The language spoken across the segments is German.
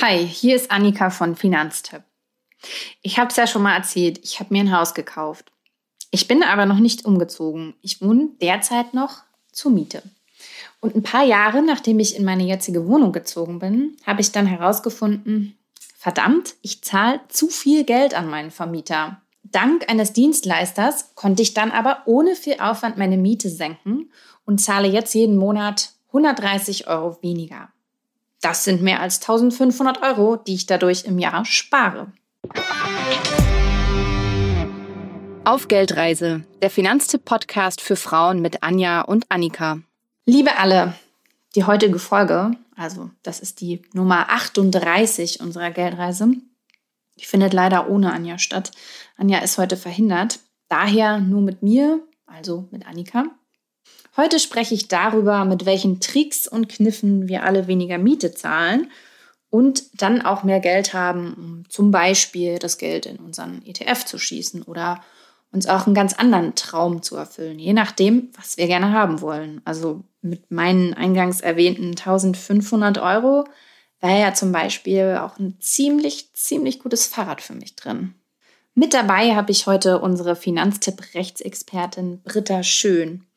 Hi, hier ist Annika von Finanztipp. Ich habe es ja schon mal erzählt, ich habe mir ein Haus gekauft. Ich bin aber noch nicht umgezogen. Ich wohne derzeit noch zur Miete. Und ein paar Jahre nachdem ich in meine jetzige Wohnung gezogen bin, habe ich dann herausgefunden, verdammt, ich zahle zu viel Geld an meinen Vermieter. Dank eines Dienstleisters konnte ich dann aber ohne viel Aufwand meine Miete senken und zahle jetzt jeden Monat 130 Euro weniger. Das sind mehr als 1500 Euro, die ich dadurch im Jahr spare. Auf Geldreise, der Finanztipp-Podcast für Frauen mit Anja und Annika. Liebe alle, die heutige Folge, also das ist die Nummer 38 unserer Geldreise, die findet leider ohne Anja statt. Anja ist heute verhindert, daher nur mit mir, also mit Annika. Heute spreche ich darüber, mit welchen Tricks und Kniffen wir alle weniger Miete zahlen und dann auch mehr Geld haben, um zum Beispiel das Geld in unseren ETF zu schießen oder uns auch einen ganz anderen Traum zu erfüllen, je nachdem, was wir gerne haben wollen. Also mit meinen eingangs erwähnten 1500 Euro wäre ja zum Beispiel auch ein ziemlich, ziemlich gutes Fahrrad für mich drin. Mit dabei habe ich heute unsere Finanztipp-Rechtsexpertin Britta Schön.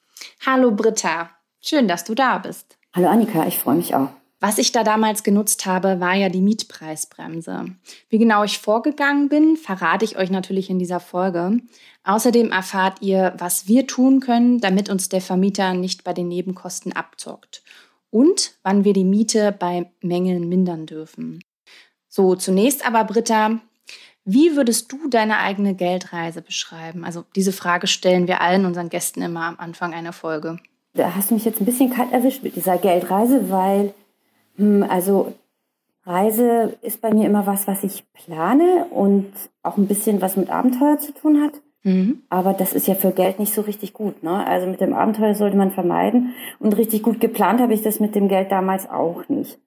Hallo Britta, schön, dass du da bist. Hallo Annika, ich freue mich auch. Was ich da damals genutzt habe, war ja die Mietpreisbremse. Wie genau ich vorgegangen bin, verrate ich euch natürlich in dieser Folge. Außerdem erfahrt ihr, was wir tun können, damit uns der Vermieter nicht bei den Nebenkosten abzockt. Und wann wir die Miete bei Mängeln mindern dürfen. So, zunächst aber, Britta, wie würdest du deine eigene Geldreise beschreiben? Also diese Frage stellen wir allen unseren Gästen immer am Anfang einer Folge. Da hast du mich jetzt ein bisschen kalt erwischt mit dieser Geldreise, weil hm, also Reise ist bei mir immer was, was ich plane und auch ein bisschen was mit Abenteuer zu tun hat. Mhm. Aber das ist ja für Geld nicht so richtig gut. Ne? Also mit dem Abenteuer sollte man vermeiden. Und richtig gut geplant habe ich das mit dem Geld damals auch nicht.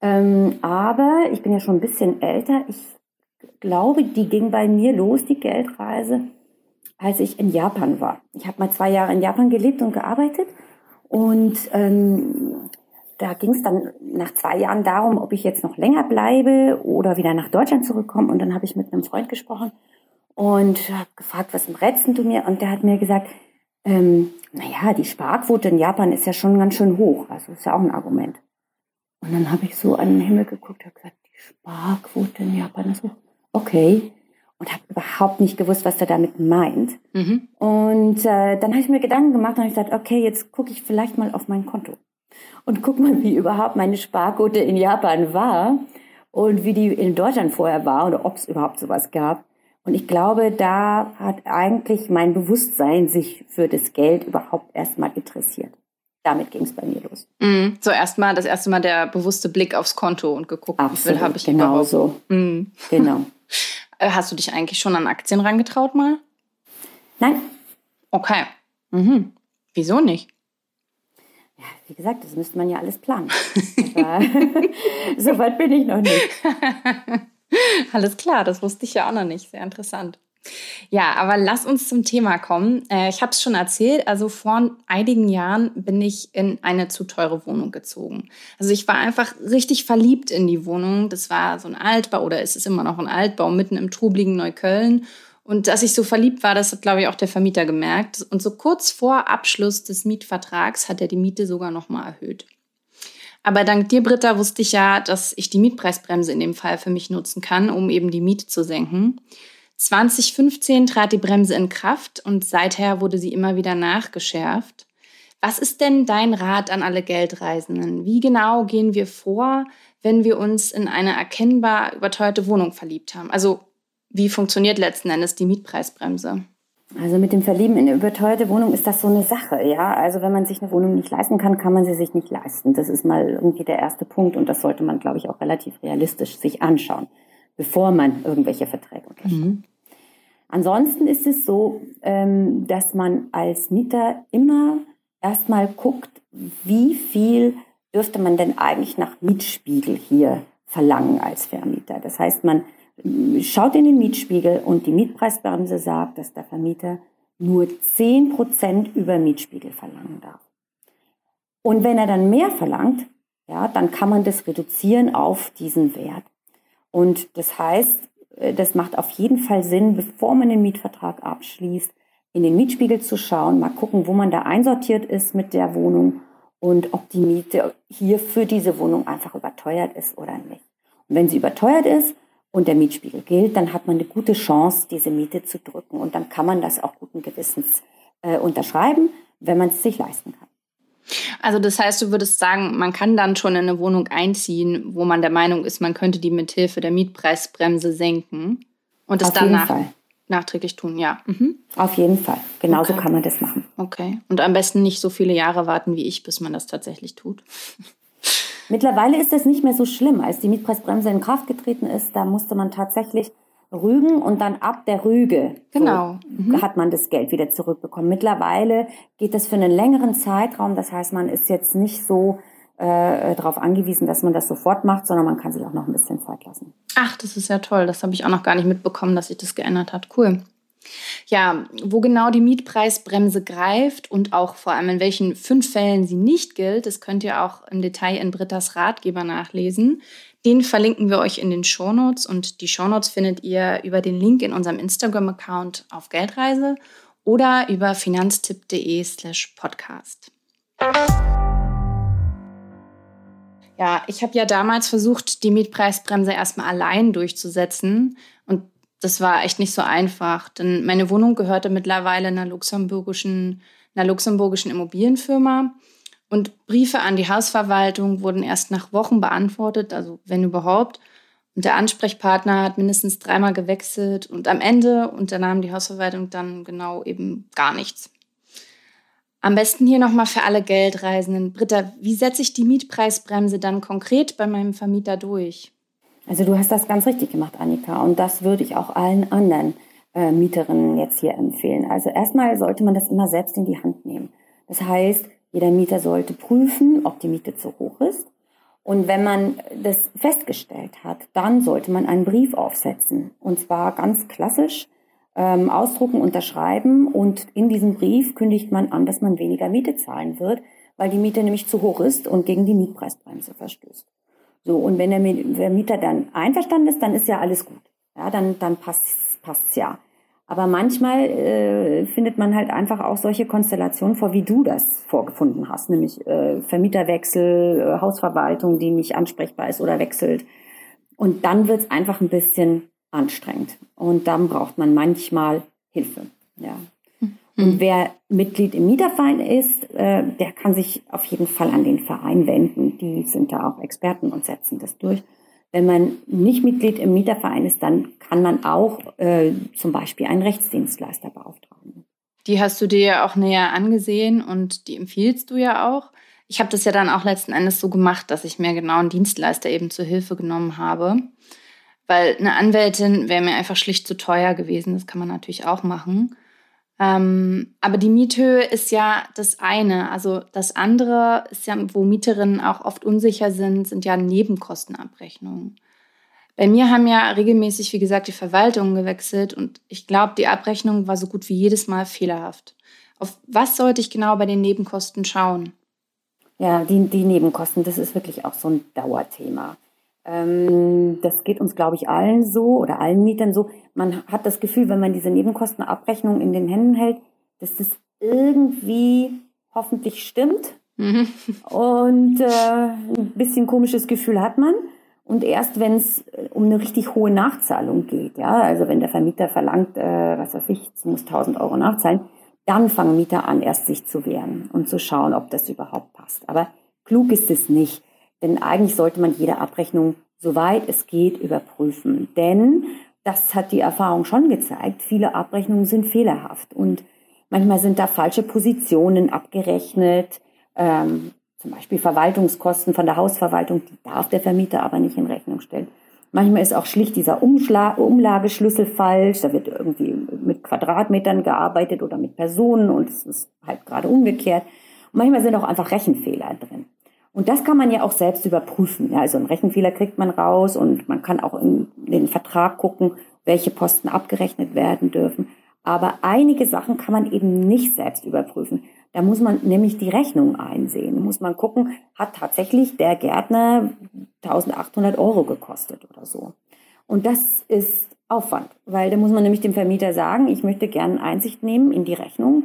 Ähm, aber ich bin ja schon ein bisschen älter. Ich glaube, die ging bei mir los, die Geldreise, als ich in Japan war. Ich habe mal zwei Jahre in Japan gelebt und gearbeitet und ähm, da ging es dann nach zwei Jahren darum, ob ich jetzt noch länger bleibe oder wieder nach Deutschland zurückkomme. Und dann habe ich mit einem Freund gesprochen und habe gefragt, was rätst du mir? Und der hat mir gesagt, ähm, naja, die Sparquote in Japan ist ja schon ganz schön hoch. Also ist ja auch ein Argument. Und dann habe ich so an den Himmel geguckt und gesagt, die Sparquote in Japan ist hoch okay. Und habe überhaupt nicht gewusst, was er damit meint. Mhm. Und äh, dann habe ich mir Gedanken gemacht und habe gesagt, okay, jetzt gucke ich vielleicht mal auf mein Konto. Und guck mal, wie überhaupt meine Sparquote in Japan war und wie die in Deutschland vorher war oder ob es überhaupt sowas gab. Und ich glaube, da hat eigentlich mein Bewusstsein sich für das Geld überhaupt erstmal interessiert. Damit ging es bei mir los. Mm, so erstmal das erste Mal der bewusste Blick aufs Konto und geguckt, Absolut, wie viel habe ich genau überhaupt. so. Mm. Genau. Äh, hast du dich eigentlich schon an Aktien rangetraut mal? Nein. Okay. Mhm. Wieso nicht? Ja, wie gesagt, das müsste man ja alles planen. So weit bin ich noch nicht. Alles klar, das wusste ich ja auch noch nicht. Sehr interessant. Ja, aber lass uns zum Thema kommen. Äh, ich habe es schon erzählt, also vor einigen Jahren bin ich in eine zu teure Wohnung gezogen. Also ich war einfach richtig verliebt in die Wohnung. Das war so ein Altbau oder es ist immer noch ein Altbau mitten im trubligen Neukölln. Und dass ich so verliebt war, das hat, glaube ich, auch der Vermieter gemerkt. Und so kurz vor Abschluss des Mietvertrags hat er die Miete sogar nochmal erhöht. Aber dank dir, Britta, wusste ich ja, dass ich die Mietpreisbremse in dem Fall für mich nutzen kann, um eben die Miete zu senken. 2015 trat die Bremse in Kraft und seither wurde sie immer wieder nachgeschärft. Was ist denn dein Rat an alle Geldreisenden? Wie genau gehen wir vor, wenn wir uns in eine erkennbar überteuerte Wohnung verliebt haben? Also wie funktioniert letzten Endes die Mietpreisbremse? Also mit dem Verlieben in eine überteuerte Wohnung ist das so eine Sache, ja. Also wenn man sich eine Wohnung nicht leisten kann, kann man sie sich nicht leisten. Das ist mal irgendwie der erste Punkt und das sollte man, glaube ich, auch relativ realistisch sich anschauen bevor man irgendwelche Verträge unterschreibt. Mhm. Ansonsten ist es so, ähm, dass man als Mieter immer erstmal guckt, wie viel dürfte man denn eigentlich nach Mietspiegel hier verlangen als Vermieter. Das heißt, man ähm, schaut in den Mietspiegel und die Mietpreisbremse sagt, dass der Vermieter nur 10% über Mietspiegel verlangen darf. Und wenn er dann mehr verlangt, ja, dann kann man das reduzieren auf diesen Wert. Und das heißt, äh, das macht auf jeden Fall Sinn, bevor man den Mietvertrag abschließt, in den Mietspiegel zu schauen, mal gucken, wo man da einsortiert ist mit der Wohnung und ob die Miete hier für diese Wohnung einfach überteuert ist oder nicht. Und wenn sie überteuert ist und der Mietspiegel gilt, dann hat man eine gute Chance, diese Miete zu drücken. Und dann kann man das auch guten Gewissens äh, unterschreiben, wenn man es sich leisten kann. Also das heißt, du würdest sagen, man kann dann schon in eine Wohnung einziehen, wo man der Meinung ist, man könnte die mithilfe der Mietpreisbremse senken und es dann nach, nachträglich tun, ja. Mhm. Auf jeden Fall. Genauso okay. kann man das machen. Okay. Und am besten nicht so viele Jahre warten wie ich, bis man das tatsächlich tut. Mittlerweile ist das nicht mehr so schlimm. Als die Mietpreisbremse in Kraft getreten ist, da musste man tatsächlich rügen und dann ab der Rüge genau. So, mhm. hat man das Geld wieder zurückbekommen. Mittlerweile geht das für einen längeren Zeitraum. Das heißt, man ist jetzt nicht so äh, darauf angewiesen, dass man das sofort macht, sondern man kann sich auch noch ein bisschen Zeit lassen. Ach, das ist ja toll. Das habe ich auch noch gar nicht mitbekommen, dass sich das geändert hat. Cool. Ja, wo genau die Mietpreisbremse greift und auch vor allem in welchen fünf Fällen sie nicht gilt, das könnt ihr auch im Detail in Britta's Ratgeber nachlesen. Den verlinken wir euch in den Shownotes und die Shownotes findet ihr über den Link in unserem Instagram-Account auf Geldreise oder über finanztipp.de slash podcast. Ja, ich habe ja damals versucht, die Mietpreisbremse erstmal allein durchzusetzen und das war echt nicht so einfach, denn meine Wohnung gehörte mittlerweile einer luxemburgischen, einer luxemburgischen Immobilienfirma und Briefe an die Hausverwaltung wurden erst nach Wochen beantwortet, also wenn überhaupt. Und der Ansprechpartner hat mindestens dreimal gewechselt und am Ende unternahm die Hausverwaltung dann genau eben gar nichts. Am besten hier nochmal für alle Geldreisenden. Britta, wie setze ich die Mietpreisbremse dann konkret bei meinem Vermieter durch? Also du hast das ganz richtig gemacht, Annika. Und das würde ich auch allen anderen äh, Mieterinnen jetzt hier empfehlen. Also erstmal sollte man das immer selbst in die Hand nehmen. Das heißt, jeder Mieter sollte prüfen, ob die Miete zu hoch ist. Und wenn man das festgestellt hat, dann sollte man einen Brief aufsetzen. Und zwar ganz klassisch ähm, ausdrucken, unterschreiben. Und in diesem Brief kündigt man an, dass man weniger Miete zahlen wird, weil die Miete nämlich zu hoch ist und gegen die Mietpreisbremse verstößt. So, und wenn der Mieter dann einverstanden ist, dann ist ja alles gut. Ja, dann, dann passt, passt's ja. Aber manchmal äh, findet man halt einfach auch solche Konstellationen vor, wie du das vorgefunden hast, nämlich äh, Vermieterwechsel, äh, Hausverwaltung, die nicht ansprechbar ist oder wechselt. Und dann wird's einfach ein bisschen anstrengend. Und dann braucht man manchmal Hilfe. Ja. Mhm. Und wer Mitglied im Mieterverein ist, äh, der kann sich auf jeden Fall an den Verein wenden. Die sind da auch Experten und setzen das durch. Wenn man nicht Mitglied im Mieterverein ist, dann kann man auch äh, zum Beispiel einen Rechtsdienstleister beauftragen. Die hast du dir ja auch näher angesehen und die empfiehlst du ja auch. Ich habe das ja dann auch letzten Endes so gemacht, dass ich mir genau einen Dienstleister eben zur Hilfe genommen habe. Weil eine Anwältin wäre mir einfach schlicht zu teuer gewesen. Das kann man natürlich auch machen. Ähm, aber die Miethöhe ist ja das eine. Also das andere ist ja, wo Mieterinnen auch oft unsicher sind, sind ja Nebenkostenabrechnungen. Bei mir haben ja regelmäßig, wie gesagt, die Verwaltungen gewechselt und ich glaube, die Abrechnung war so gut wie jedes Mal fehlerhaft. Auf was sollte ich genau bei den Nebenkosten schauen? Ja, die, die Nebenkosten, das ist wirklich auch so ein Dauerthema. Ähm, das geht uns, glaube ich, allen so oder allen Mietern so. Man hat das Gefühl, wenn man diese Nebenkostenabrechnung in den Händen hält, dass das irgendwie hoffentlich stimmt. Mhm. Und äh, ein bisschen komisches Gefühl hat man. Und erst wenn es äh, um eine richtig hohe Nachzahlung geht, ja, also wenn der Vermieter verlangt, äh, was weiß ich, muss 1000 Euro nachzahlen, dann fangen Mieter an, erst sich zu wehren und zu schauen, ob das überhaupt passt. Aber klug ist es nicht. Denn eigentlich sollte man jede Abrechnung, soweit es geht, überprüfen. Denn das hat die Erfahrung schon gezeigt. Viele Abrechnungen sind fehlerhaft und manchmal sind da falsche Positionen abgerechnet. Ähm, zum Beispiel Verwaltungskosten von der Hausverwaltung, die darf der Vermieter aber nicht in Rechnung stellen. Manchmal ist auch schlicht dieser Umschlag, Umlageschlüssel falsch. Da wird irgendwie mit Quadratmetern gearbeitet oder mit Personen und es ist halt gerade umgekehrt. Und manchmal sind auch einfach Rechenfehler drin. Und das kann man ja auch selbst überprüfen. Ja, also einen Rechenfehler kriegt man raus und man kann auch in den Vertrag gucken, welche Posten abgerechnet werden dürfen. Aber einige Sachen kann man eben nicht selbst überprüfen. Da muss man nämlich die Rechnung einsehen. Muss man gucken, hat tatsächlich der Gärtner 1800 Euro gekostet oder so. Und das ist Aufwand, weil da muss man nämlich dem Vermieter sagen, ich möchte gerne Einsicht nehmen in die Rechnung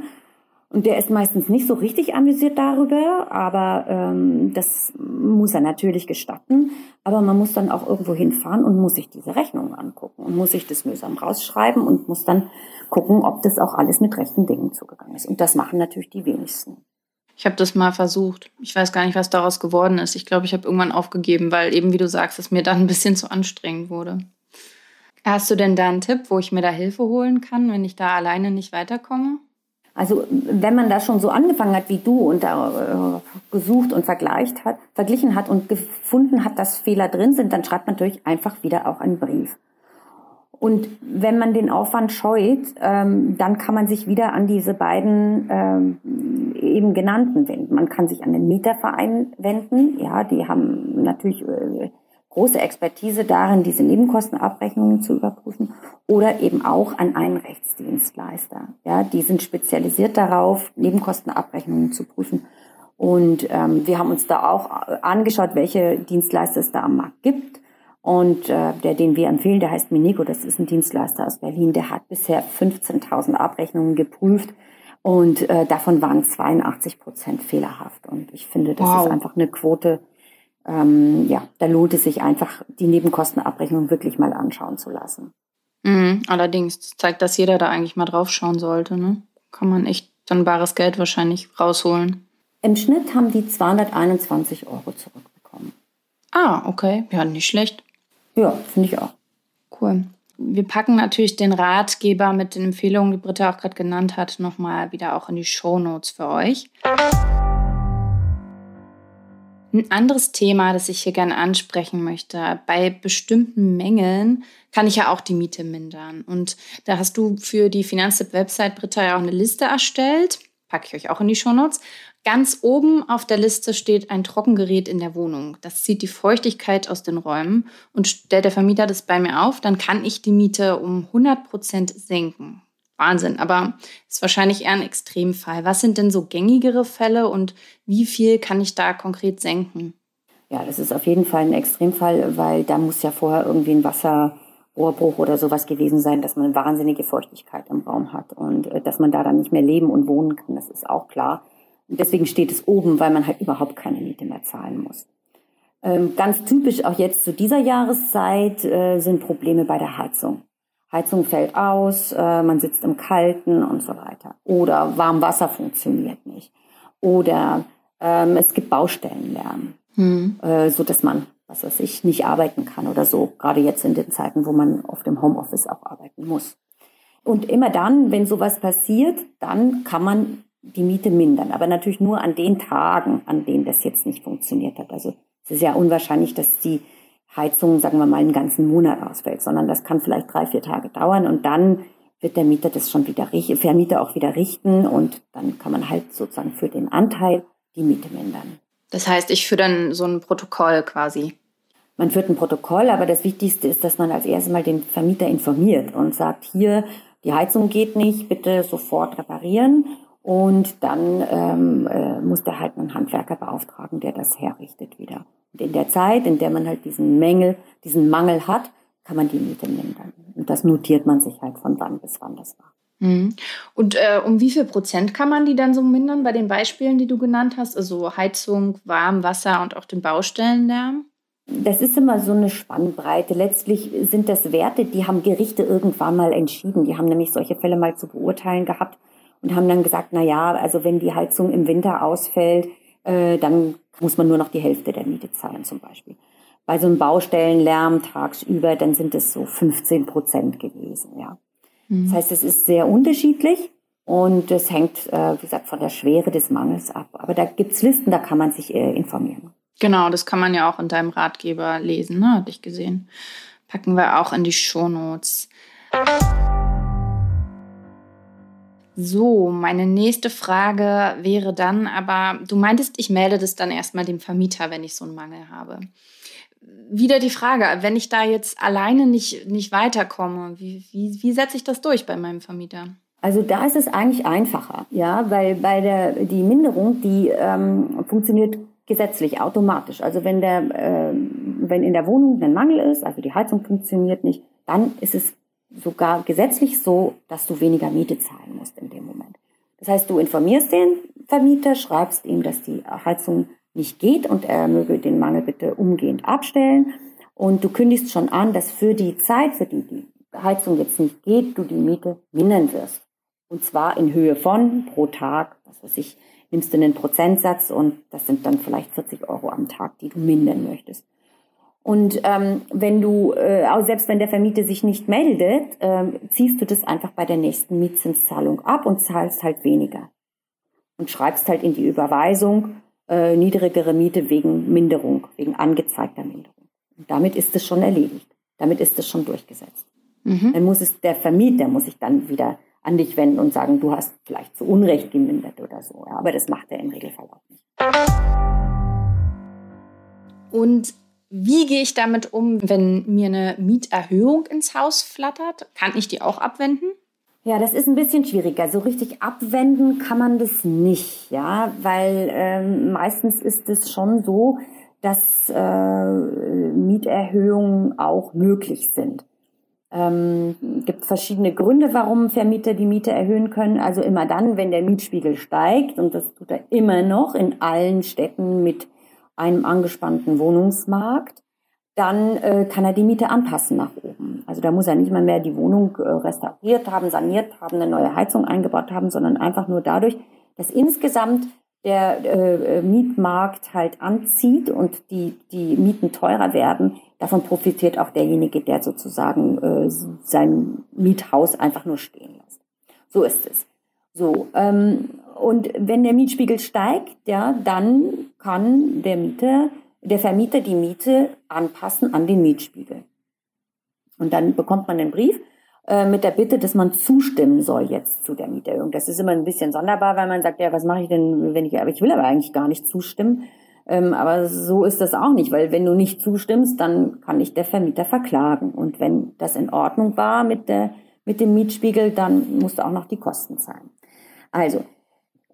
und der ist meistens nicht so richtig amüsiert darüber, aber ähm, das muss er natürlich gestatten. Aber man muss dann auch irgendwo hinfahren und muss sich diese Rechnungen angucken und muss sich das mühsam rausschreiben und muss dann gucken, ob das auch alles mit rechten Dingen zugegangen ist. Und das machen natürlich die wenigsten. Ich habe das mal versucht. Ich weiß gar nicht, was daraus geworden ist. Ich glaube, ich habe irgendwann aufgegeben, weil eben, wie du sagst, es mir dann ein bisschen zu anstrengend wurde. Hast du denn da einen Tipp, wo ich mir da Hilfe holen kann, wenn ich da alleine nicht weiterkomme? Also wenn man da schon so angefangen hat wie du und da äh, gesucht und vergleicht hat, verglichen hat und gefunden hat, dass Fehler drin sind, dann schreibt man natürlich einfach wieder auch einen Brief. Und wenn man den Aufwand scheut, ähm, dann kann man sich wieder an diese beiden ähm, eben genannten wenden. Man kann sich an den Mieterverein wenden. Ja, die haben natürlich äh, große Expertise darin, diese Nebenkostenabrechnungen zu überprüfen oder eben auch an einen Rechtsdienstleister. Ja, die sind spezialisiert darauf, Nebenkostenabrechnungen zu prüfen. Und ähm, wir haben uns da auch angeschaut, welche Dienstleister es da am Markt gibt. Und äh, der, den wir empfehlen, der heißt Minico, das ist ein Dienstleister aus Berlin, der hat bisher 15.000 Abrechnungen geprüft und äh, davon waren 82 Prozent fehlerhaft. Und ich finde, das wow. ist einfach eine Quote, ähm, ja, da lohnt es sich einfach, die Nebenkostenabrechnung wirklich mal anschauen zu lassen. Mhm, allerdings, das zeigt, dass jeder da eigentlich mal drauf schauen sollte. Ne? Kann man echt dann bares Geld wahrscheinlich rausholen. Im Schnitt haben die 221 Euro zurückbekommen. Ah, okay. Ja, nicht schlecht. Ja, finde ich auch. Cool. Wir packen natürlich den Ratgeber mit den Empfehlungen, die Britta auch gerade genannt hat, nochmal wieder auch in die Show Notes für euch. Ein anderes Thema, das ich hier gerne ansprechen möchte, bei bestimmten Mängeln kann ich ja auch die Miete mindern. Und da hast du für die Finanztipp-Website, Britta, ja auch eine Liste erstellt. Packe ich euch auch in die Shownotes. Ganz oben auf der Liste steht ein Trockengerät in der Wohnung. Das zieht die Feuchtigkeit aus den Räumen und stellt der Vermieter das bei mir auf, dann kann ich die Miete um 100 Prozent senken. Wahnsinn, aber ist wahrscheinlich eher ein Extremfall. Was sind denn so gängigere Fälle und wie viel kann ich da konkret senken? Ja, das ist auf jeden Fall ein Extremfall, weil da muss ja vorher irgendwie ein Wasserrohrbruch oder sowas gewesen sein, dass man wahnsinnige Feuchtigkeit im Raum hat und äh, dass man da dann nicht mehr leben und wohnen kann, das ist auch klar. Und deswegen steht es oben, weil man halt überhaupt keine Miete mehr zahlen muss. Ähm, ganz typisch auch jetzt zu dieser Jahreszeit äh, sind Probleme bei der Heizung. Heizung fällt aus, äh, man sitzt im Kalten und so weiter. Oder Warmwasser funktioniert nicht. Oder ähm, es gibt Baustellenlärm, hm. äh, so dass man, was weiß ich, nicht arbeiten kann oder so. Gerade jetzt in den Zeiten, wo man auf dem Homeoffice auch arbeiten muss. Und immer dann, wenn sowas passiert, dann kann man die Miete mindern. Aber natürlich nur an den Tagen, an denen das jetzt nicht funktioniert hat. Also es ist ja unwahrscheinlich, dass die Heizung, sagen wir mal, einen ganzen Monat ausfällt, sondern das kann vielleicht drei, vier Tage dauern und dann wird der Mieter das schon wieder, Vermieter auch wieder richten und dann kann man halt sozusagen für den Anteil die Miete mindern. Das heißt, ich führe dann so ein Protokoll quasi. Man führt ein Protokoll, aber das Wichtigste ist, dass man als erstes mal den Vermieter informiert und sagt, hier, die Heizung geht nicht, bitte sofort reparieren. Und dann ähm, äh, muss der halt einen Handwerker beauftragen, der das herrichtet wieder. Und in der Zeit, in der man halt diesen Mängel, diesen Mangel hat, kann man die Miete mindern. Und das notiert man sich halt von wann bis wann das war. Mhm. Und äh, um wie viel Prozent kann man die dann so mindern bei den Beispielen, die du genannt hast? Also Heizung, Warmwasser und auch den Baustellenlärm? Das ist immer so eine Spannbreite. Letztlich sind das Werte, die haben Gerichte irgendwann mal entschieden. Die haben nämlich solche Fälle mal zu beurteilen gehabt und haben dann gesagt, na ja, also wenn die Heizung im Winter ausfällt, äh, dann muss man nur noch die Hälfte der Miete zahlen zum Beispiel. Bei so einem Baustellenlärm tagsüber, dann sind es so 15 Prozent gewesen, ja. Mhm. Das heißt, es ist sehr unterschiedlich und es hängt, äh, wie gesagt, von der Schwere des Mangels ab. Aber da gibt's Listen, da kann man sich äh, informieren. Genau, das kann man ja auch in deinem Ratgeber lesen, ne? Hatte ich gesehen. Packen wir auch in die Shownotes. So, meine nächste Frage wäre dann, aber du meintest, ich melde das dann erstmal dem Vermieter, wenn ich so einen Mangel habe. Wieder die Frage, wenn ich da jetzt alleine nicht, nicht weiterkomme, wie, wie, wie setze ich das durch bei meinem Vermieter? Also da ist es eigentlich einfacher, ja, weil bei der die Minderung, die ähm, funktioniert gesetzlich automatisch. Also wenn der äh, wenn in der Wohnung ein Mangel ist, also die Heizung funktioniert nicht, dann ist es sogar gesetzlich so, dass du weniger Miete zahlen musst in dem Moment. Das heißt, du informierst den Vermieter, schreibst ihm, dass die Heizung nicht geht und er möge den Mangel bitte umgehend abstellen. Und du kündigst schon an, dass für die Zeit, für die die Heizung jetzt nicht geht, du die Miete mindern wirst. Und zwar in Höhe von pro Tag, was weiß ich, nimmst du einen Prozentsatz und das sind dann vielleicht 40 Euro am Tag, die du mindern möchtest. Und ähm, wenn du, äh, auch selbst wenn der Vermieter sich nicht meldet, ähm, ziehst du das einfach bei der nächsten Mietzinszahlung ab und zahlst halt weniger. Und schreibst halt in die Überweisung äh, niedrigere Miete wegen Minderung, wegen angezeigter Minderung. Und damit ist es schon erledigt. Damit ist es schon durchgesetzt. Mhm. Dann muss es der Vermieter muss sich dann wieder an dich wenden und sagen, du hast vielleicht zu Unrecht gemindert oder so. Ja, aber das macht er im Regelfall auch nicht. Und wie gehe ich damit um, wenn mir eine Mieterhöhung ins Haus flattert? Kann ich die auch abwenden? Ja, das ist ein bisschen schwieriger. So richtig abwenden kann man das nicht, ja, weil ähm, meistens ist es schon so, dass äh, Mieterhöhungen auch möglich sind. Ähm, gibt verschiedene Gründe, warum Vermieter die Miete erhöhen können. Also immer dann, wenn der Mietspiegel steigt, und das tut er immer noch in allen Städten mit einem angespannten Wohnungsmarkt, dann äh, kann er die Miete anpassen nach oben. Also da muss er nicht mal mehr die Wohnung äh, restauriert haben, saniert haben, eine neue Heizung eingebaut haben, sondern einfach nur dadurch, dass insgesamt der äh, Mietmarkt halt anzieht und die, die Mieten teurer werden, davon profitiert auch derjenige, der sozusagen äh, sein Miethaus einfach nur stehen lässt. So ist es. So, ähm, und wenn der Mietspiegel steigt, ja, dann kann der Mieter, der Vermieter die Miete anpassen an den Mietspiegel. Und dann bekommt man einen Brief äh, mit der Bitte, dass man zustimmen soll jetzt zu der Mieterhöhung. Das ist immer ein bisschen sonderbar, weil man sagt, ja, was mache ich denn, wenn ich, aber ich will aber eigentlich gar nicht zustimmen. Ähm, aber so ist das auch nicht, weil wenn du nicht zustimmst, dann kann ich der Vermieter verklagen. Und wenn das in Ordnung war mit der, mit dem Mietspiegel, dann musst du auch noch die Kosten zahlen. Also,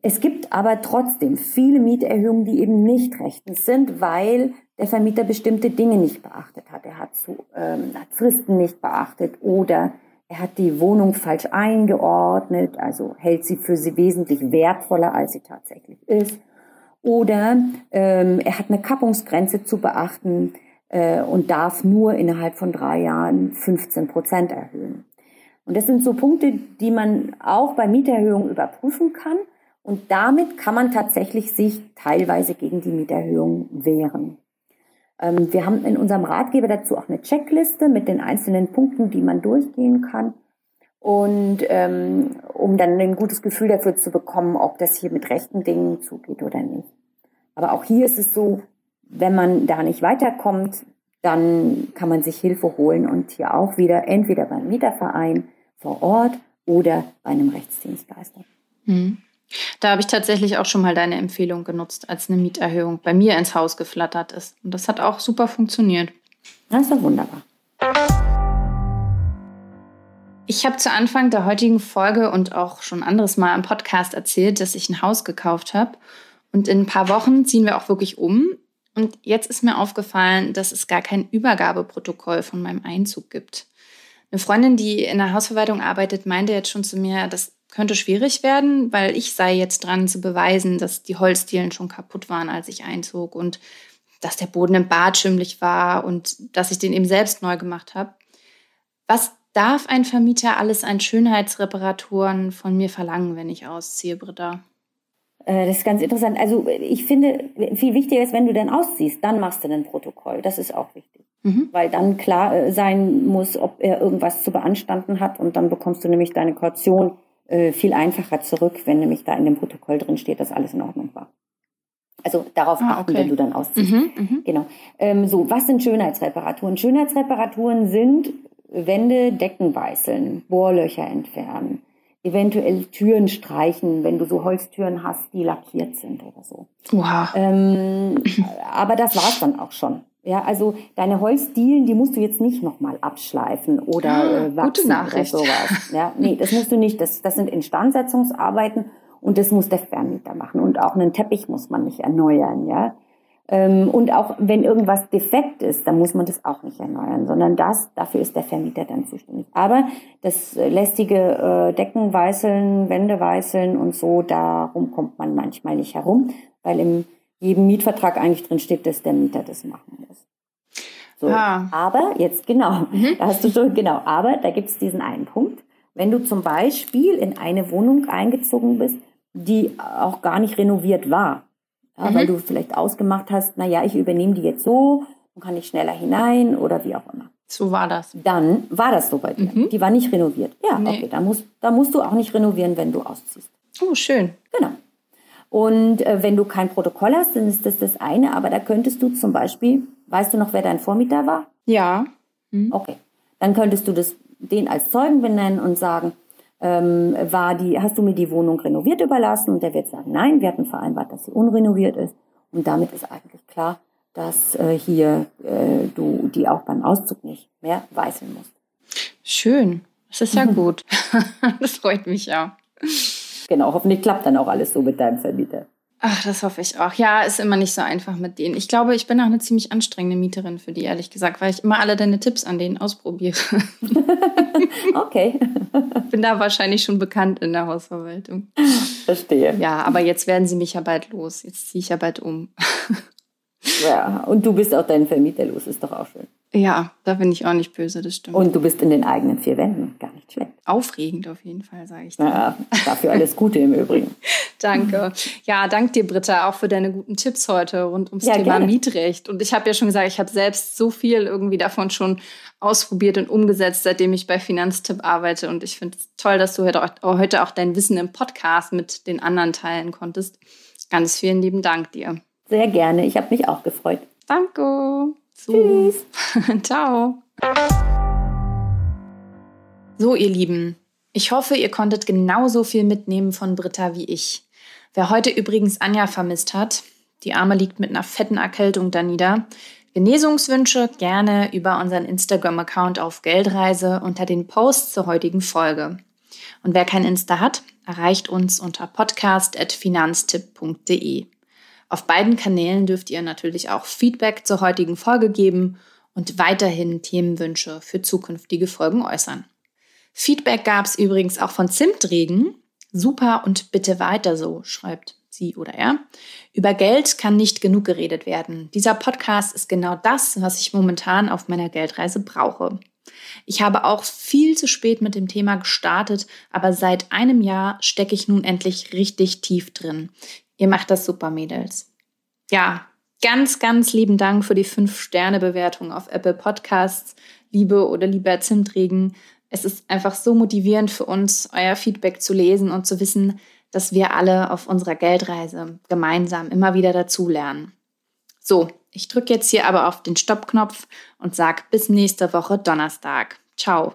es gibt aber trotzdem viele Mieterhöhungen, die eben nicht rechtens sind, weil der Vermieter bestimmte Dinge nicht beachtet hat. Er hat, zu, ähm, hat Fristen nicht beachtet oder er hat die Wohnung falsch eingeordnet, also hält sie für sie wesentlich wertvoller, als sie tatsächlich ist. Oder ähm, er hat eine Kappungsgrenze zu beachten äh, und darf nur innerhalb von drei Jahren 15 Prozent erhöhen. Und das sind so Punkte, die man auch bei Mieterhöhungen überprüfen kann. Und damit kann man tatsächlich sich teilweise gegen die Mieterhöhung wehren. Ähm, wir haben in unserem Ratgeber dazu auch eine Checkliste mit den einzelnen Punkten, die man durchgehen kann. Und ähm, um dann ein gutes Gefühl dafür zu bekommen, ob das hier mit rechten Dingen zugeht oder nicht. Aber auch hier ist es so, wenn man da nicht weiterkommt, dann kann man sich Hilfe holen und hier auch wieder entweder beim Mieterverein vor Ort oder bei einem Rechtsdienstleister. Hm. Da habe ich tatsächlich auch schon mal deine Empfehlung genutzt, als eine Mieterhöhung bei mir ins Haus geflattert ist. Und das hat auch super funktioniert. Das ist doch wunderbar. Ich habe zu Anfang der heutigen Folge und auch schon anderes Mal im Podcast erzählt, dass ich ein Haus gekauft habe. Und in ein paar Wochen ziehen wir auch wirklich um. Und jetzt ist mir aufgefallen, dass es gar kein Übergabeprotokoll von meinem Einzug gibt. Eine Freundin, die in der Hausverwaltung arbeitet, meinte jetzt schon zu mir, das könnte schwierig werden, weil ich sei jetzt dran zu beweisen, dass die Holzdielen schon kaputt waren, als ich einzog und dass der Boden im Bad schimmlig war und dass ich den eben selbst neu gemacht habe. Was darf ein Vermieter alles an Schönheitsreparaturen von mir verlangen, wenn ich ausziehe, Britta? Äh, das ist ganz interessant. Also ich finde, viel wichtiger ist, wenn du dann ausziehst, dann machst du ein Protokoll. Das ist auch wichtig. Mhm. Weil dann klar äh, sein muss, ob er irgendwas zu beanstanden hat und dann bekommst du nämlich deine Kaution äh, viel einfacher zurück, wenn nämlich da in dem Protokoll drin steht, dass alles in Ordnung war. Also darauf ah, achten, okay. wenn du dann ausziehst. Mhm, mh. Genau. Ähm, so, was sind Schönheitsreparaturen? Schönheitsreparaturen sind Wände, Decken weißeln, Bohrlöcher entfernen, eventuell Türen streichen, wenn du so Holztüren hast, die lackiert sind oder so. Wow. Ähm, aber das war's dann auch schon. Ja, also deine Holzdielen, die musst du jetzt nicht nochmal abschleifen oder ah, äh, wachsen oder sowas. Ja, nee, das musst du nicht. Das, das sind Instandsetzungsarbeiten und das muss der Vermieter machen. Und auch einen Teppich muss man nicht erneuern, ja. Ähm, und auch wenn irgendwas defekt ist, dann muss man das auch nicht erneuern, sondern das, dafür ist der Vermieter dann zuständig. Aber das lästige äh, Decken weißeln, Wände weißeln und so, darum kommt man manchmal nicht herum, weil im jedem Mietvertrag eigentlich drin steht, dass der Mieter das machen muss. So. Ah. Aber jetzt genau, mhm. da hast du schon, genau, aber da gibt es diesen einen Punkt. Wenn du zum Beispiel in eine Wohnung eingezogen bist, die auch gar nicht renoviert war, ja, mhm. weil du vielleicht ausgemacht hast, na ja, ich übernehme die jetzt so und kann ich schneller hinein oder wie auch immer. So war das. Dann war das so bei dir. Mhm. Die war nicht renoviert. Ja, nee. okay, da musst, da musst du auch nicht renovieren, wenn du ausziehst. Oh, schön. Genau. Und äh, wenn du kein Protokoll hast, dann ist das das eine. Aber da könntest du zum Beispiel, weißt du noch, wer dein Vormieter war? Ja. Mhm. Okay. Dann könntest du das, den als Zeugen benennen und sagen, ähm, war die, hast du mir die Wohnung renoviert überlassen? Und der wird sagen, nein, wir hatten vereinbart, dass sie unrenoviert ist. Und damit ist eigentlich klar, dass äh, hier äh, du die auch beim Auszug nicht mehr weißeln musst. Schön. Das ist ja gut. das freut mich ja. Genau, hoffentlich klappt dann auch alles so mit deinem Vermieter. Ach, das hoffe ich auch. Ja, ist immer nicht so einfach mit denen. Ich glaube, ich bin auch eine ziemlich anstrengende Mieterin für die, ehrlich gesagt, weil ich immer alle deine Tipps an denen ausprobiere. okay. Bin da wahrscheinlich schon bekannt in der Hausverwaltung. Verstehe. Ja, aber jetzt werden sie mich ja bald los. Jetzt ziehe ich ja bald um. Ja, und du bist auch deinen Vermieter los, ist doch auch schön. Ja, da bin ich auch nicht böse, das stimmt. Und du bist in den eigenen vier Wänden. Aufregend auf jeden Fall, sage ich dir. Ja, dafür alles Gute im Übrigen. danke. Ja, danke dir, Britta, auch für deine guten Tipps heute rund ums ja, Thema gerne. Mietrecht. Und ich habe ja schon gesagt, ich habe selbst so viel irgendwie davon schon ausprobiert und umgesetzt, seitdem ich bei Finanztipp arbeite. Und ich finde es toll, dass du heute auch dein Wissen im Podcast mit den anderen teilen konntest. Ganz vielen lieben Dank dir. Sehr gerne. Ich habe mich auch gefreut. Danke. So. Tschüss. Ciao. So, ihr Lieben. Ich hoffe, ihr konntet genauso viel mitnehmen von Britta wie ich. Wer heute übrigens Anja vermisst hat, die Arme liegt mit einer fetten Erkältung da nieder. Genesungswünsche gerne über unseren Instagram-Account auf Geldreise unter den Posts zur heutigen Folge. Und wer kein Insta hat, erreicht uns unter podcast.finanztipp.de. Auf beiden Kanälen dürft ihr natürlich auch Feedback zur heutigen Folge geben und weiterhin Themenwünsche für zukünftige Folgen äußern. Feedback gab es übrigens auch von Zimtregen. Super und bitte weiter so, schreibt sie oder er. Über Geld kann nicht genug geredet werden. Dieser Podcast ist genau das, was ich momentan auf meiner Geldreise brauche. Ich habe auch viel zu spät mit dem Thema gestartet, aber seit einem Jahr stecke ich nun endlich richtig tief drin. Ihr macht das super, Mädels. Ja, ganz, ganz lieben Dank für die 5-Sterne-Bewertung auf Apple Podcasts, liebe oder lieber Zimtregen. Es ist einfach so motivierend für uns, euer Feedback zu lesen und zu wissen, dass wir alle auf unserer Geldreise gemeinsam immer wieder dazulernen. So, ich drücke jetzt hier aber auf den Stoppknopf und sage bis nächste Woche Donnerstag. Ciao.